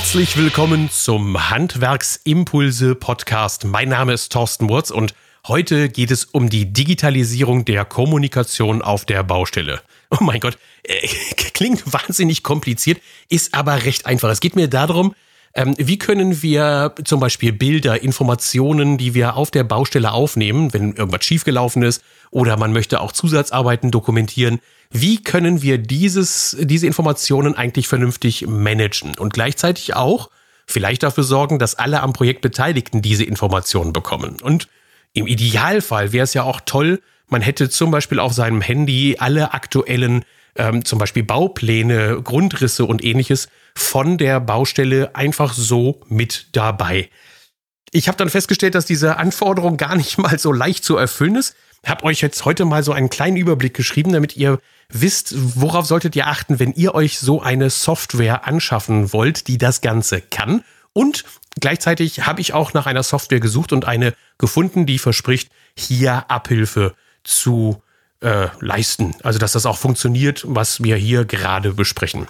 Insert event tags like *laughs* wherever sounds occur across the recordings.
Herzlich willkommen zum Handwerksimpulse Podcast. Mein Name ist Thorsten Wurz und heute geht es um die Digitalisierung der Kommunikation auf der Baustelle. Oh mein Gott, äh, *laughs* klingt wahnsinnig kompliziert, ist aber recht einfach. Es geht mir darum, ähm, wie können wir zum Beispiel Bilder, Informationen, die wir auf der Baustelle aufnehmen, wenn irgendwas schiefgelaufen ist oder man möchte auch Zusatzarbeiten dokumentieren, wie können wir dieses, diese Informationen eigentlich vernünftig managen und gleichzeitig auch vielleicht dafür sorgen, dass alle am Projekt Beteiligten diese Informationen bekommen. Und im Idealfall wäre es ja auch toll, man hätte zum Beispiel auf seinem Handy alle aktuellen ähm, zum Beispiel Baupläne, Grundrisse und ähnliches von der Baustelle einfach so mit dabei. Ich habe dann festgestellt, dass diese Anforderung gar nicht *laughs* mal so leicht zu erfüllen ist. Habe euch jetzt heute mal so einen kleinen Überblick geschrieben, damit ihr wisst, worauf solltet ihr achten, wenn ihr euch so eine Software anschaffen wollt, die das Ganze kann. Und gleichzeitig habe ich auch nach einer Software gesucht und eine gefunden, die verspricht, hier Abhilfe zu äh, leisten. Also dass das auch funktioniert, was wir hier gerade besprechen.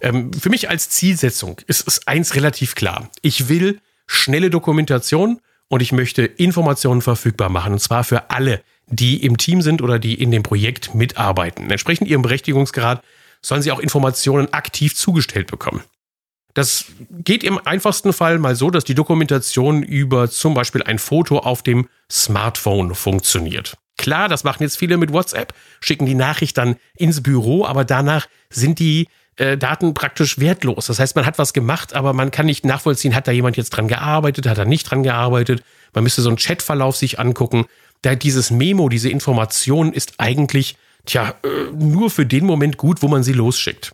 Ähm, für mich als Zielsetzung ist es eins relativ klar. Ich will schnelle Dokumentation und ich möchte Informationen verfügbar machen. Und zwar für alle, die im Team sind oder die in dem Projekt mitarbeiten. Entsprechend ihrem Berechtigungsgrad sollen sie auch Informationen aktiv zugestellt bekommen. Das geht im einfachsten Fall mal so, dass die Dokumentation über zum Beispiel ein Foto auf dem Smartphone funktioniert. Klar, das machen jetzt viele mit WhatsApp, schicken die Nachricht dann ins Büro, aber danach sind die äh, Daten praktisch wertlos. Das heißt, man hat was gemacht, aber man kann nicht nachvollziehen, hat da jemand jetzt dran gearbeitet, hat er nicht dran gearbeitet. Man müsste so einen Chatverlauf sich angucken. Da dieses Memo, diese Information ist eigentlich, tja, äh, nur für den Moment gut, wo man sie losschickt.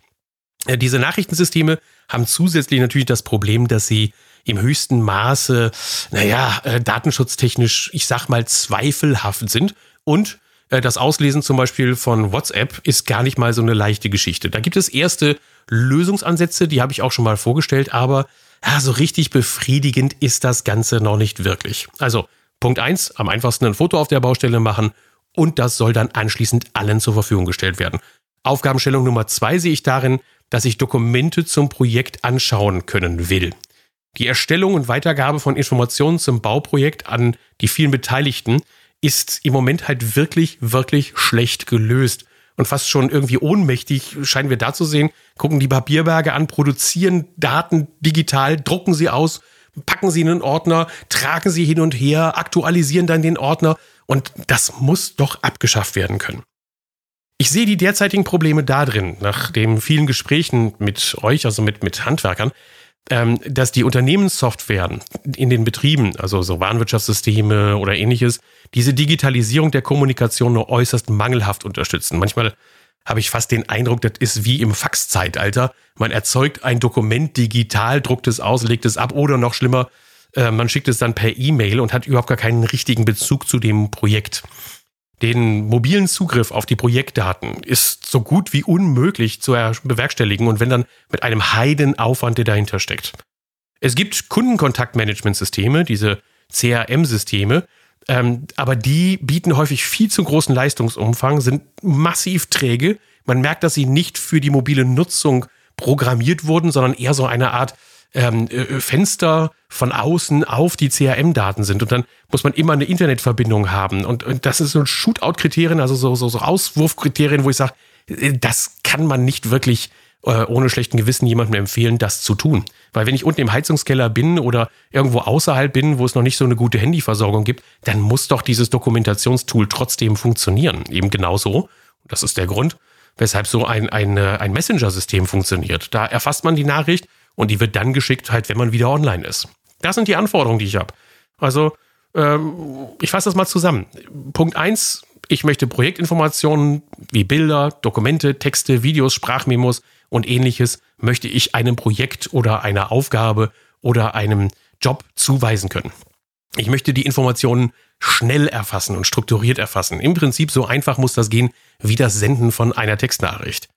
Äh, diese Nachrichtensysteme haben zusätzlich natürlich das Problem, dass sie im höchsten Maße, naja, äh, datenschutztechnisch, ich sag mal, zweifelhaft sind und das Auslesen zum Beispiel von WhatsApp ist gar nicht mal so eine leichte Geschichte. Da gibt es erste Lösungsansätze, die habe ich auch schon mal vorgestellt, aber ja, so richtig befriedigend ist das Ganze noch nicht wirklich. Also Punkt eins: am einfachsten ein Foto auf der Baustelle machen und das soll dann anschließend allen zur Verfügung gestellt werden. Aufgabenstellung Nummer zwei sehe ich darin, dass ich Dokumente zum Projekt anschauen können will. Die Erstellung und Weitergabe von Informationen zum Bauprojekt an die vielen Beteiligten ist im Moment halt wirklich, wirklich schlecht gelöst. Und fast schon irgendwie ohnmächtig scheinen wir da zu sehen. Gucken die Papierberge an, produzieren Daten digital, drucken sie aus, packen sie in einen Ordner, tragen sie hin und her, aktualisieren dann den Ordner. Und das muss doch abgeschafft werden können. Ich sehe die derzeitigen Probleme darin, nach den vielen Gesprächen mit euch, also mit, mit Handwerkern, ähm, dass die Unternehmenssoftwaren in den Betrieben, also so Warenwirtschaftssysteme oder ähnliches, diese Digitalisierung der Kommunikation nur äußerst mangelhaft unterstützen. Manchmal habe ich fast den Eindruck, das ist wie im Faxzeitalter. Man erzeugt ein Dokument digital, druckt es aus, legt es ab oder noch schlimmer, äh, man schickt es dann per E-Mail und hat überhaupt gar keinen richtigen Bezug zu dem Projekt. Den mobilen Zugriff auf die Projektdaten ist so gut wie unmöglich zu bewerkstelligen und wenn dann mit einem Heidenaufwand, der dahinter steckt. Es gibt Kundenkontaktmanagementsysteme, diese CRM-Systeme, ähm, aber die bieten häufig viel zu großen Leistungsumfang, sind massiv träge. Man merkt, dass sie nicht für die mobile Nutzung programmiert wurden, sondern eher so eine Art ähm, äh, Fenster von außen auf die CRM-Daten sind. Und dann muss man immer eine Internetverbindung haben. Und, und das ist so ein Shootout-Kriterien, also so, so, so Auswurfkriterien, wo ich sage, äh, das kann man nicht wirklich äh, ohne schlechten Gewissen jemandem empfehlen, das zu tun. Weil wenn ich unten im Heizungskeller bin oder irgendwo außerhalb bin, wo es noch nicht so eine gute Handyversorgung gibt, dann muss doch dieses Dokumentationstool trotzdem funktionieren. Eben genauso. Das ist der Grund, weshalb so ein, ein, ein Messenger-System funktioniert. Da erfasst man die Nachricht und die wird dann geschickt, halt, wenn man wieder online ist. Das sind die Anforderungen, die ich habe. Also, ähm, ich fasse das mal zusammen. Punkt eins: ich möchte Projektinformationen wie Bilder, Dokumente, Texte, Videos, Sprachmemos und ähnliches möchte ich einem Projekt oder einer Aufgabe oder einem Job zuweisen können. Ich möchte die Informationen schnell erfassen und strukturiert erfassen. Im Prinzip so einfach muss das gehen wie das Senden von einer Textnachricht.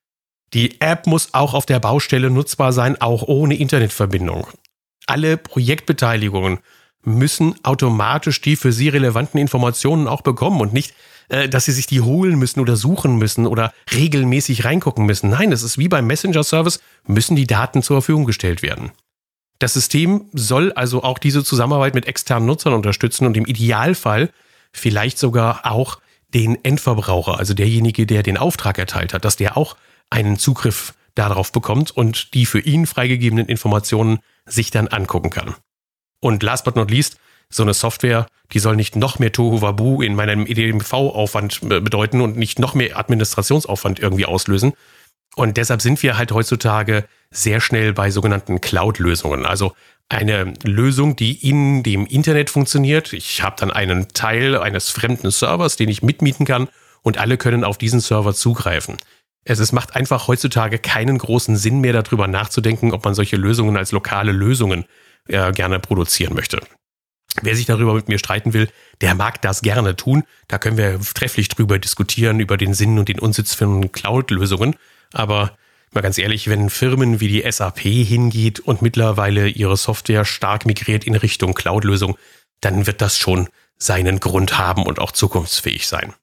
Die App muss auch auf der Baustelle nutzbar sein, auch ohne Internetverbindung. Alle Projektbeteiligungen müssen automatisch die für sie relevanten Informationen auch bekommen und nicht, äh, dass sie sich die holen müssen oder suchen müssen oder regelmäßig reingucken müssen. Nein, es ist wie beim Messenger-Service, müssen die Daten zur Verfügung gestellt werden. Das System soll also auch diese Zusammenarbeit mit externen Nutzern unterstützen und im Idealfall vielleicht sogar auch den Endverbraucher, also derjenige, der den Auftrag erteilt hat, dass der auch einen Zugriff darauf bekommt und die für ihn freigegebenen Informationen sich dann angucken kann. Und last but not least, so eine Software, die soll nicht noch mehr Tohuwabu in meinem EDMV-Aufwand äh, bedeuten und nicht noch mehr Administrationsaufwand irgendwie auslösen. Und deshalb sind wir halt heutzutage sehr schnell bei sogenannten Cloud-Lösungen. Also eine Lösung, die in dem Internet funktioniert. Ich habe dann einen Teil eines fremden Servers, den ich mitmieten kann und alle können auf diesen Server zugreifen. Es, es macht einfach heutzutage keinen großen Sinn mehr darüber nachzudenken, ob man solche Lösungen als lokale Lösungen äh, gerne produzieren möchte. Wer sich darüber mit mir streiten will, der mag das gerne tun. Da können wir trefflich drüber diskutieren, über den Sinn und den Unsitz von Cloud-Lösungen. Aber mal ganz ehrlich, wenn Firmen wie die SAP hingeht und mittlerweile ihre Software stark migriert in Richtung Cloud-Lösung, dann wird das schon seinen Grund haben und auch zukunftsfähig sein.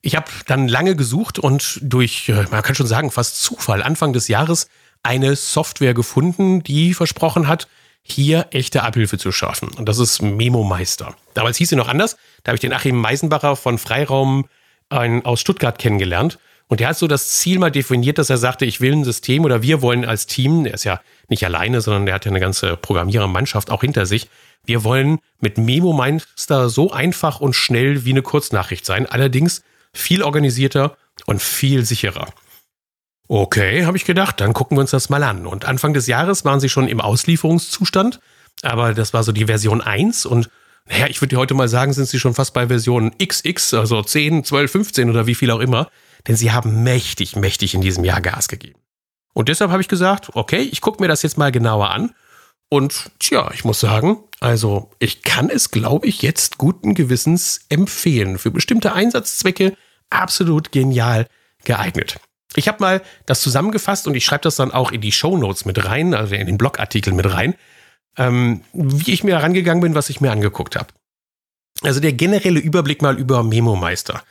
Ich habe dann lange gesucht und durch, äh, man kann schon sagen, fast Zufall Anfang des Jahres eine Software gefunden, die versprochen hat, hier echte Abhilfe zu schaffen. Und das ist Memo Meister. Damals hieß sie noch anders. Da habe ich den Achim Meisenbacher von Freiraum aus Stuttgart kennengelernt. Und der hat so das Ziel mal definiert, dass er sagte, ich will ein System oder wir wollen als Team, er ist ja nicht alleine, sondern der hat ja eine ganze Programmierermannschaft auch hinter sich. Wir wollen mit Memo Meister so einfach und schnell wie eine Kurznachricht sein, allerdings viel organisierter und viel sicherer. Okay, habe ich gedacht, dann gucken wir uns das mal an. Und Anfang des Jahres waren sie schon im Auslieferungszustand, aber das war so die Version 1 und naja, ich würde heute mal sagen, sind sie schon fast bei Version XX, also 10, 12, 15 oder wie viel auch immer, denn sie haben mächtig, mächtig in diesem Jahr Gas gegeben. Und deshalb habe ich gesagt, okay, ich gucke mir das jetzt mal genauer an. Und tja, ich muss sagen, also ich kann es, glaube ich, jetzt guten Gewissens empfehlen. Für bestimmte Einsatzzwecke absolut genial geeignet. Ich habe mal das zusammengefasst und ich schreibe das dann auch in die Show Notes mit rein, also in den Blogartikel mit rein, ähm, wie ich mir herangegangen bin, was ich mir angeguckt habe. Also der generelle Überblick mal über Memo Meister.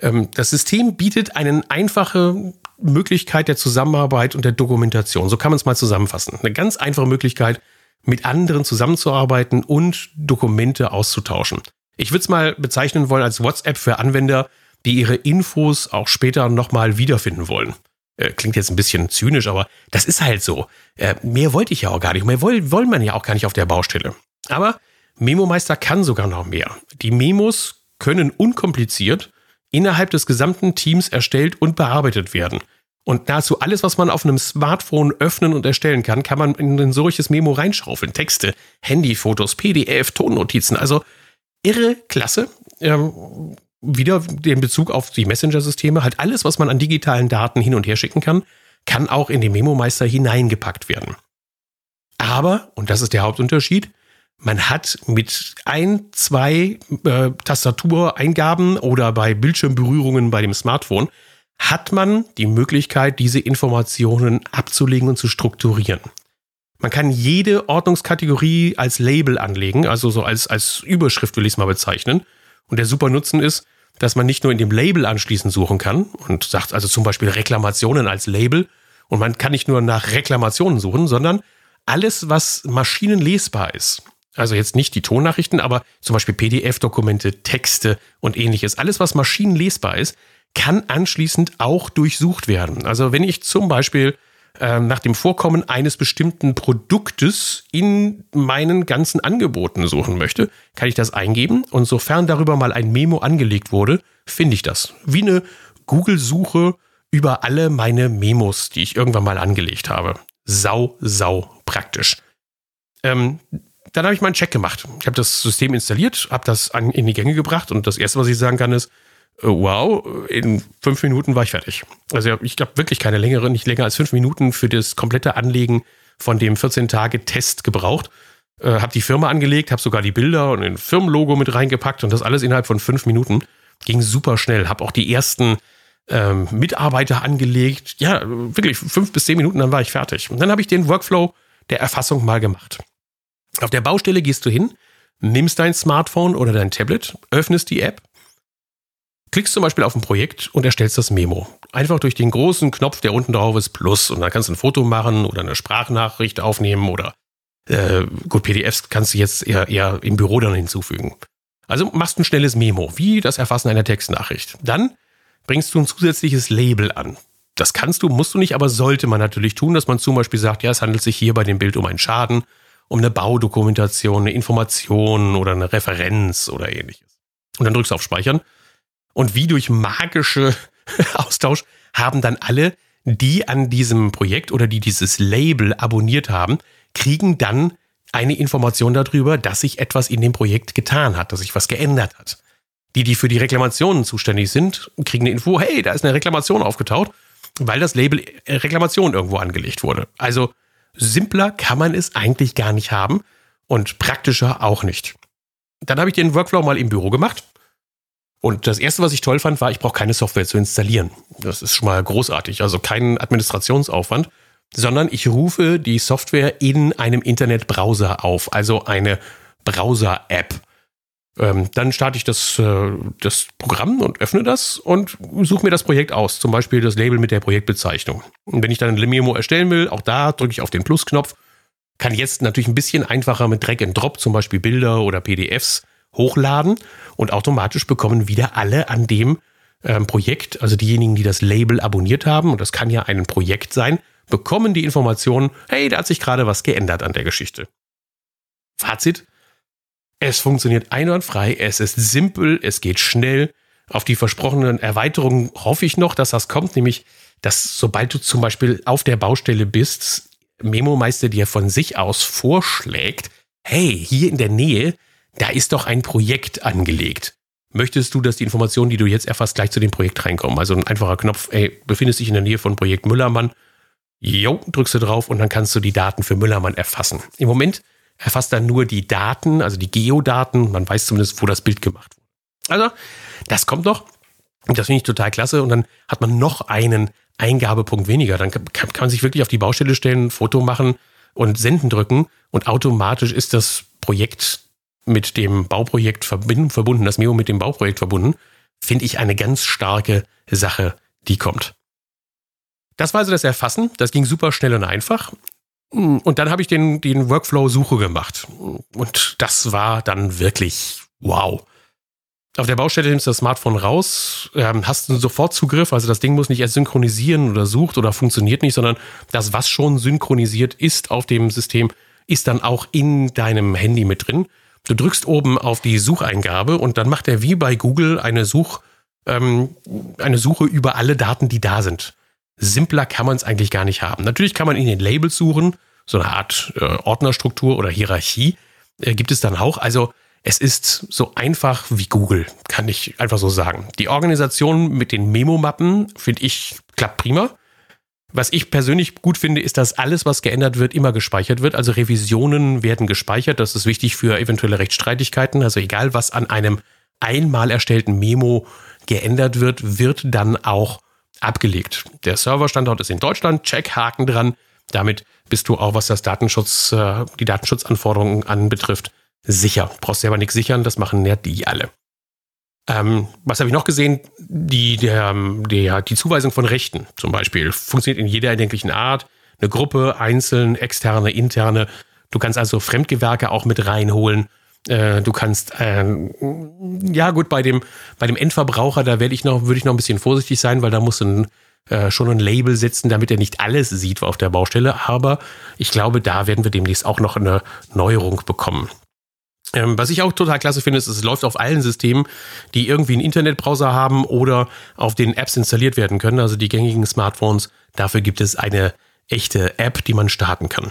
Ähm, das System bietet eine einfache Möglichkeit der Zusammenarbeit und der Dokumentation. So kann man es mal zusammenfassen. Eine ganz einfache Möglichkeit, mit anderen zusammenzuarbeiten und Dokumente auszutauschen. Ich würde es mal bezeichnen wollen als WhatsApp für Anwender, die ihre Infos auch später nochmal wiederfinden wollen. Äh, klingt jetzt ein bisschen zynisch, aber das ist halt so. Äh, mehr wollte ich ja auch gar nicht. Mehr wollen, wollen man ja auch gar nicht auf der Baustelle. Aber Memo-Meister kann sogar noch mehr. Die Memos können unkompliziert innerhalb des gesamten Teams erstellt und bearbeitet werden. Und nahezu alles, was man auf einem Smartphone öffnen und erstellen kann, kann man in ein solches Memo reinschaufeln. Texte, Handyfotos, PDF, Tonnotizen. Also irre klasse. Ähm, wieder den Bezug auf die Messenger-Systeme, halt alles, was man an digitalen Daten hin und her schicken kann, kann auch in den Memo-Meister hineingepackt werden. Aber, und das ist der Hauptunterschied, man hat mit ein, zwei äh, Tastatureingaben oder bei Bildschirmberührungen bei dem Smartphone, hat man die Möglichkeit, diese Informationen abzulegen und zu strukturieren. Man kann jede Ordnungskategorie als Label anlegen, also so als, als Überschrift will ich es mal bezeichnen. Und der super Nutzen ist, dass man nicht nur in dem Label anschließend suchen kann und sagt also zum Beispiel Reklamationen als Label und man kann nicht nur nach Reklamationen suchen, sondern alles, was maschinenlesbar ist. Also jetzt nicht die Tonnachrichten, aber zum Beispiel PDF-Dokumente, Texte und ähnliches. Alles, was maschinenlesbar ist, kann anschließend auch durchsucht werden. Also wenn ich zum Beispiel ähm, nach dem Vorkommen eines bestimmten Produktes in meinen ganzen Angeboten suchen möchte, kann ich das eingeben und sofern darüber mal ein Memo angelegt wurde, finde ich das. Wie eine Google-Suche über alle meine Memos, die ich irgendwann mal angelegt habe. Sau, sau praktisch. Ähm, dann habe ich meinen Check gemacht. Ich habe das System installiert, habe das an, in die Gänge gebracht und das erste, was ich sagen kann, ist, äh, wow, in fünf Minuten war ich fertig. Also ich habe wirklich keine längere, nicht länger als fünf Minuten für das komplette Anlegen von dem 14-Tage-Test gebraucht. Äh, habe die Firma angelegt, habe sogar die Bilder und ein Firmenlogo mit reingepackt und das alles innerhalb von fünf Minuten. Ging super schnell. Habe auch die ersten ähm, Mitarbeiter angelegt. Ja, wirklich fünf bis zehn Minuten, dann war ich fertig. Und dann habe ich den Workflow der Erfassung mal gemacht. Auf der Baustelle gehst du hin, nimmst dein Smartphone oder dein Tablet, öffnest die App, klickst zum Beispiel auf ein Projekt und erstellst das Memo. Einfach durch den großen Knopf, der unten drauf ist, Plus. Und dann kannst du ein Foto machen oder eine Sprachnachricht aufnehmen oder Äh, gut, PDFs kannst du jetzt eher, eher im Büro dann hinzufügen. Also machst ein schnelles Memo, wie das Erfassen einer Textnachricht. Dann bringst du ein zusätzliches Label an. Das kannst du, musst du nicht, aber sollte man natürlich tun, dass man zum Beispiel sagt, ja, es handelt sich hier bei dem Bild um einen Schaden, um eine Baudokumentation, eine Information oder eine Referenz oder ähnliches. Und dann drückst du auf Speichern. Und wie durch magische *laughs* Austausch haben dann alle, die an diesem Projekt oder die dieses Label abonniert haben, kriegen dann eine Information darüber, dass sich etwas in dem Projekt getan hat, dass sich was geändert hat. Die, die für die Reklamationen zuständig sind, kriegen eine Info, hey, da ist eine Reklamation aufgetaucht, weil das Label Reklamation irgendwo angelegt wurde. Also simpler kann man es eigentlich gar nicht haben und praktischer auch nicht. Dann habe ich den Workflow mal im Büro gemacht. Und das erste, was ich toll fand, war, ich brauche keine Software zu installieren. Das ist schon mal großartig. Also kein Administrationsaufwand sondern ich rufe die Software in einem Internetbrowser auf, also eine Browser-App. Ähm, dann starte ich das, äh, das Programm und öffne das und suche mir das Projekt aus, zum Beispiel das Label mit der Projektbezeichnung. Und wenn ich dann ein Memo erstellen will, auch da drücke ich auf den Plusknopf. Kann jetzt natürlich ein bisschen einfacher mit Drag and Drop zum Beispiel Bilder oder PDFs hochladen und automatisch bekommen wieder alle an dem ähm, Projekt, also diejenigen, die das Label abonniert haben, und das kann ja ein Projekt sein, bekommen die Information, hey, da hat sich gerade was geändert an der Geschichte. Fazit, es funktioniert einwandfrei, es ist simpel, es geht schnell. Auf die versprochenen Erweiterungen hoffe ich noch, dass das kommt, nämlich, dass sobald du zum Beispiel auf der Baustelle bist, Memo Meister dir von sich aus vorschlägt, hey, hier in der Nähe, da ist doch ein Projekt angelegt. Möchtest du, dass die Informationen, die du jetzt erfasst, gleich zu dem Projekt reinkommen? Also ein einfacher Knopf, ey, befindest dich in der Nähe von Projekt Müllermann, Jo, drückst du drauf und dann kannst du die Daten für Müllermann erfassen. Im Moment erfasst er nur die Daten, also die Geodaten. Man weiß zumindest, wo das Bild gemacht wurde. Also, das kommt noch. Und das finde ich total klasse. Und dann hat man noch einen Eingabepunkt weniger. Dann kann, kann man sich wirklich auf die Baustelle stellen, Foto machen und senden drücken. Und automatisch ist das Projekt mit dem Bauprojekt verbunden, das Meo mit dem Bauprojekt verbunden. Finde ich eine ganz starke Sache, die kommt. Das war also das Erfassen. Das ging super schnell und einfach. Und dann habe ich den, den Workflow-Suche gemacht. Und das war dann wirklich wow. Auf der Baustelle nimmst du das Smartphone raus, ähm, hast einen Sofortzugriff, also das Ding muss nicht erst synchronisieren oder sucht oder funktioniert nicht, sondern das, was schon synchronisiert ist auf dem System, ist dann auch in deinem Handy mit drin. Du drückst oben auf die Sucheingabe und dann macht er wie bei Google eine Such, ähm, eine Suche über alle Daten, die da sind. Simpler kann man es eigentlich gar nicht haben. Natürlich kann man in den Labels suchen, so eine Art äh, Ordnerstruktur oder Hierarchie äh, gibt es dann auch. Also es ist so einfach wie Google, kann ich einfach so sagen. Die Organisation mit den Memo-Mappen, finde ich, klappt prima. Was ich persönlich gut finde, ist, dass alles, was geändert wird, immer gespeichert wird. Also Revisionen werden gespeichert. Das ist wichtig für eventuelle Rechtsstreitigkeiten. Also egal, was an einem einmal erstellten Memo geändert wird, wird dann auch abgelegt. Der Serverstandort ist in Deutschland, check, Haken dran. Damit bist du auch, was das Datenschutz, äh, die Datenschutzanforderungen anbetrifft, sicher. Du brauchst selber nichts sichern, das machen ja die alle. Ähm, was habe ich noch gesehen? Die, der, der, die Zuweisung von Rechten zum Beispiel funktioniert in jeder erdenklichen Art. Eine Gruppe, einzeln, externe, interne. Du kannst also Fremdgewerke auch mit reinholen. Äh, du kannst, äh, ja gut, bei dem, bei dem Endverbraucher, da werde ich noch, würde ich noch ein bisschen vorsichtig sein, weil da muss ein, äh, schon ein Label setzen, damit er nicht alles sieht auf der Baustelle. Aber ich glaube, da werden wir demnächst auch noch eine Neuerung bekommen. Ähm, was ich auch total klasse finde, ist, es läuft auf allen Systemen, die irgendwie einen Internetbrowser haben oder auf den Apps installiert werden können, also die gängigen Smartphones. Dafür gibt es eine echte App, die man starten kann.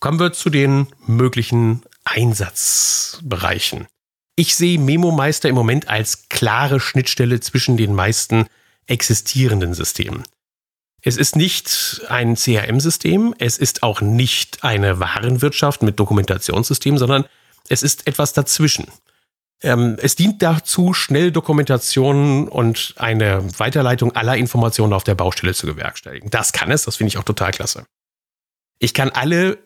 Kommen wir zu den möglichen Einsatzbereichen. Ich sehe Memo Meister im Moment als klare Schnittstelle zwischen den meisten existierenden Systemen. Es ist nicht ein CRM-System, es ist auch nicht eine Warenwirtschaft mit Dokumentationssystemen, sondern es ist etwas dazwischen. Ähm, es dient dazu, schnell Dokumentationen und eine Weiterleitung aller Informationen auf der Baustelle zu bewerkstelligen. Das kann es, das finde ich auch total klasse. Ich kann alle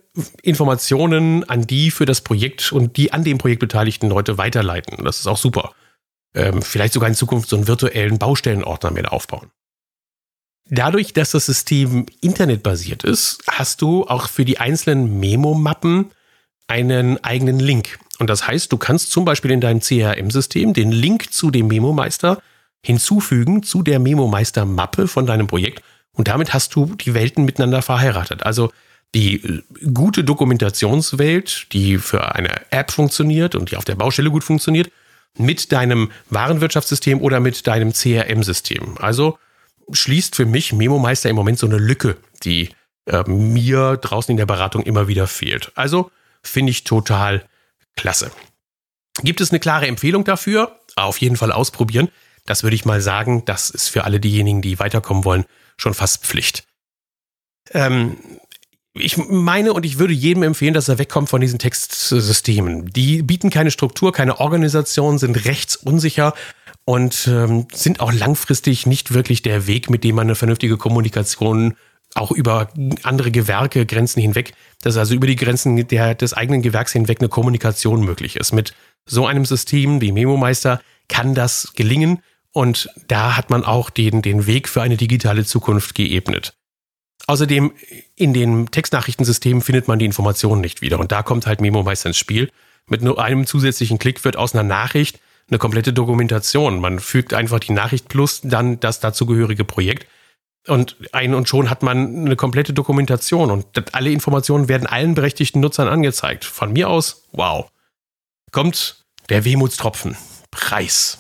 Informationen an die für das Projekt und die an dem Projekt beteiligten Leute weiterleiten. Das ist auch super. Ähm, vielleicht sogar in Zukunft so einen virtuellen Baustellenordner mit aufbauen. Dadurch, dass das System internetbasiert ist, hast du auch für die einzelnen Memo-Mappen einen eigenen Link. Und das heißt, du kannst zum Beispiel in deinem CRM-System den Link zu dem Memo-Meister hinzufügen zu der Memo-Meister-Mappe von deinem Projekt. Und damit hast du die Welten miteinander verheiratet. Also die äh, gute Dokumentationswelt, die für eine App funktioniert und die auf der Baustelle gut funktioniert, mit deinem Warenwirtschaftssystem oder mit deinem CRM-System. Also schließt für mich Memo Meister im Moment so eine Lücke, die äh, mir draußen in der Beratung immer wieder fehlt. Also finde ich total klasse. Gibt es eine klare Empfehlung dafür? Auf jeden Fall ausprobieren. Das würde ich mal sagen, das ist für alle diejenigen, die weiterkommen wollen, schon fast Pflicht. Ähm, ich meine und ich würde jedem empfehlen, dass er wegkommt von diesen Textsystemen. Die bieten keine Struktur, keine Organisation, sind rechtsunsicher und ähm, sind auch langfristig nicht wirklich der Weg, mit dem man eine vernünftige Kommunikation auch über andere Gewerke, Grenzen hinweg, dass also über die Grenzen der, des eigenen Gewerks hinweg eine Kommunikation möglich ist. Mit so einem System wie Memo-Meister kann das gelingen und da hat man auch den, den Weg für eine digitale Zukunft geebnet. Außerdem in den Textnachrichtensystemen findet man die Informationen nicht wieder und da kommt halt MemoMeister ins Spiel. Mit nur einem zusätzlichen Klick wird aus einer Nachricht eine komplette Dokumentation. Man fügt einfach die Nachricht plus dann das dazugehörige Projekt und ein und schon hat man eine komplette Dokumentation und alle Informationen werden allen berechtigten Nutzern angezeigt. Von mir aus, wow. Kommt der Wehmutstropfen. Preis.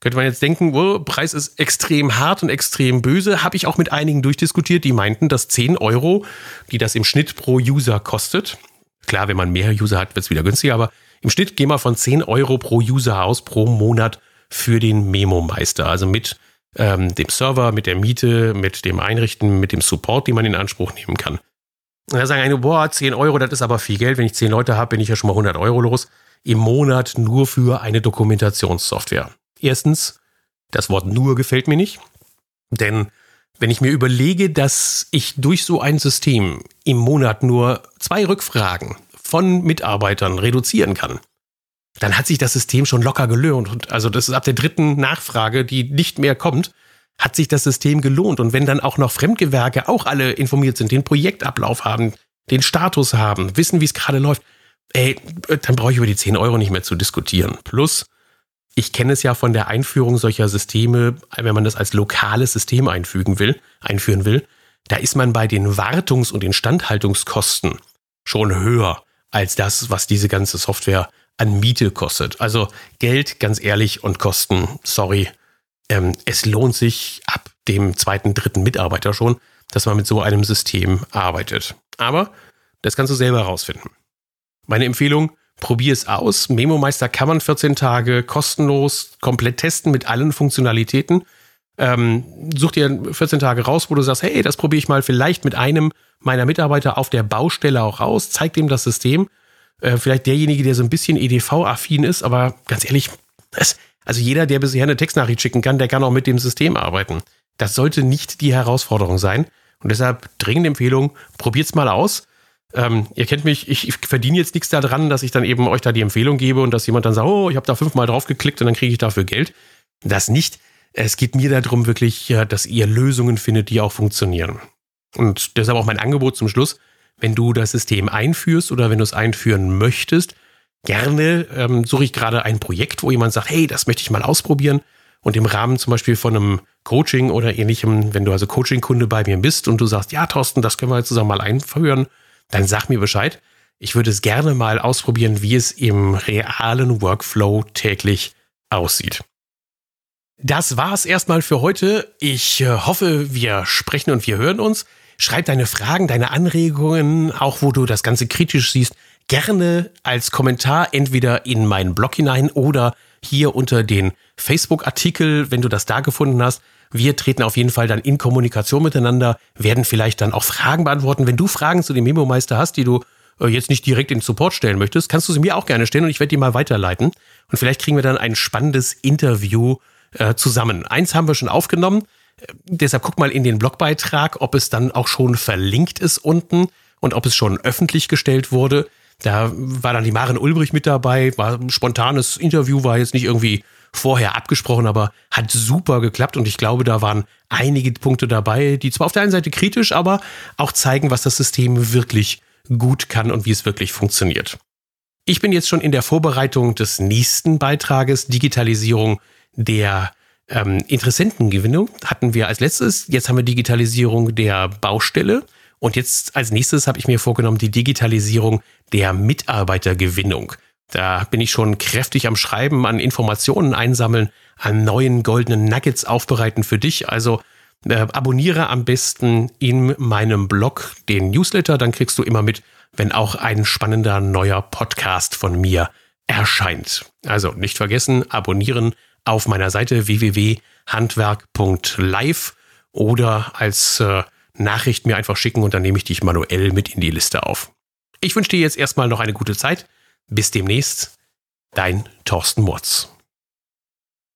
Könnte man jetzt denken, oh, Preis ist extrem hart und extrem böse. Habe ich auch mit einigen durchdiskutiert, die meinten, dass 10 Euro, die das im Schnitt pro User kostet, klar, wenn man mehr User hat, wird es wieder günstiger, aber im Schnitt gehen wir von 10 Euro pro User aus pro Monat für den Memo-Meister. Also mit ähm, dem Server, mit der Miete, mit dem Einrichten, mit dem Support, den man in Anspruch nehmen kann. Und da sagen einige, boah, 10 Euro, das ist aber viel Geld. Wenn ich 10 Leute habe, bin ich ja schon mal 100 Euro los. Im Monat nur für eine Dokumentationssoftware. Erstens, das Wort nur gefällt mir nicht. Denn wenn ich mir überlege, dass ich durch so ein System im Monat nur zwei Rückfragen von Mitarbeitern reduzieren kann, dann hat sich das System schon locker gelohnt. Und also das ist ab der dritten Nachfrage, die nicht mehr kommt, hat sich das System gelohnt. Und wenn dann auch noch Fremdgewerke auch alle informiert sind, den Projektablauf haben, den Status haben, wissen, wie es gerade läuft, ey, dann brauche ich über die 10 Euro nicht mehr zu diskutieren. Plus, ich kenne es ja von der Einführung solcher Systeme, wenn man das als lokales System einfügen will, einführen will, da ist man bei den Wartungs- und Instandhaltungskosten schon höher als das, was diese ganze Software an Miete kostet. Also Geld, ganz ehrlich, und Kosten, sorry, ähm, es lohnt sich ab dem zweiten, dritten Mitarbeiter schon, dass man mit so einem System arbeitet. Aber das kannst du selber herausfinden. Meine Empfehlung, probier es aus. Memo Meister kann man 14 Tage kostenlos komplett testen mit allen Funktionalitäten. Ähm, such dir 14 Tage raus, wo du sagst, hey, das probiere ich mal vielleicht mit einem meiner Mitarbeiter auf der Baustelle auch raus, zeig dem das System. Äh, vielleicht derjenige, der so ein bisschen EDV-affin ist, aber ganz ehrlich, das, also jeder, der bisher eine Textnachricht schicken kann, der kann auch mit dem System arbeiten. Das sollte nicht die Herausforderung sein. Und deshalb dringende Empfehlung, probiert's mal aus. Ähm, ihr kennt mich, ich, ich verdiene jetzt nichts daran, dass ich dann eben euch da die Empfehlung gebe und dass jemand dann sagt, oh, ich habe da fünfmal drauf geklickt und dann kriege ich dafür Geld. Das nicht. Es geht mir darum wirklich, dass ihr Lösungen findet, die auch funktionieren. Und deshalb auch mein Angebot zum Schluss, wenn du das System einführst oder wenn du es einführen möchtest, gerne ähm, suche ich gerade ein Projekt, wo jemand sagt, hey, das möchte ich mal ausprobieren. Und im Rahmen zum Beispiel von einem Coaching oder ähnlichem, wenn du also Coaching-Kunde bei mir bist und du sagst, ja, Thorsten, das können wir zusammen mal einführen, dann sag mir Bescheid. Ich würde es gerne mal ausprobieren, wie es im realen Workflow täglich aussieht. Das war's erstmal für heute. Ich äh, hoffe, wir sprechen und wir hören uns. Schreib deine Fragen, deine Anregungen, auch wo du das Ganze kritisch siehst, gerne als Kommentar entweder in meinen Blog hinein oder hier unter den Facebook-Artikel, wenn du das da gefunden hast. Wir treten auf jeden Fall dann in Kommunikation miteinander, werden vielleicht dann auch Fragen beantworten. Wenn du Fragen zu dem Memo-Meister hast, die du äh, jetzt nicht direkt in Support stellen möchtest, kannst du sie mir auch gerne stellen und ich werde die mal weiterleiten. Und vielleicht kriegen wir dann ein spannendes Interview äh, zusammen. Eins haben wir schon aufgenommen. Äh, deshalb guck mal in den Blogbeitrag, ob es dann auch schon verlinkt ist unten und ob es schon öffentlich gestellt wurde. Da war dann die Maren Ulbrich mit dabei, war ein spontanes Interview, war jetzt nicht irgendwie vorher abgesprochen, aber hat super geklappt und ich glaube, da waren einige Punkte dabei, die zwar auf der einen Seite kritisch, aber auch zeigen, was das System wirklich gut kann und wie es wirklich funktioniert. Ich bin jetzt schon in der Vorbereitung des nächsten Beitrages Digitalisierung der ähm, Interessentengewinnung hatten wir als letztes. Jetzt haben wir Digitalisierung der Baustelle. Und jetzt als nächstes habe ich mir vorgenommen, die Digitalisierung der Mitarbeitergewinnung. Da bin ich schon kräftig am Schreiben, an Informationen einsammeln, an neuen goldenen Nuggets aufbereiten für dich. Also äh, abonniere am besten in meinem Blog den Newsletter, dann kriegst du immer mit, wenn auch ein spannender neuer Podcast von mir erscheint. Also nicht vergessen, abonnieren auf meiner Seite www.handwerk.live oder als äh, Nachricht mir einfach schicken und dann nehme ich dich manuell mit in die Liste auf. Ich wünsche dir jetzt erstmal noch eine gute Zeit. Bis demnächst, dein Thorsten Murz.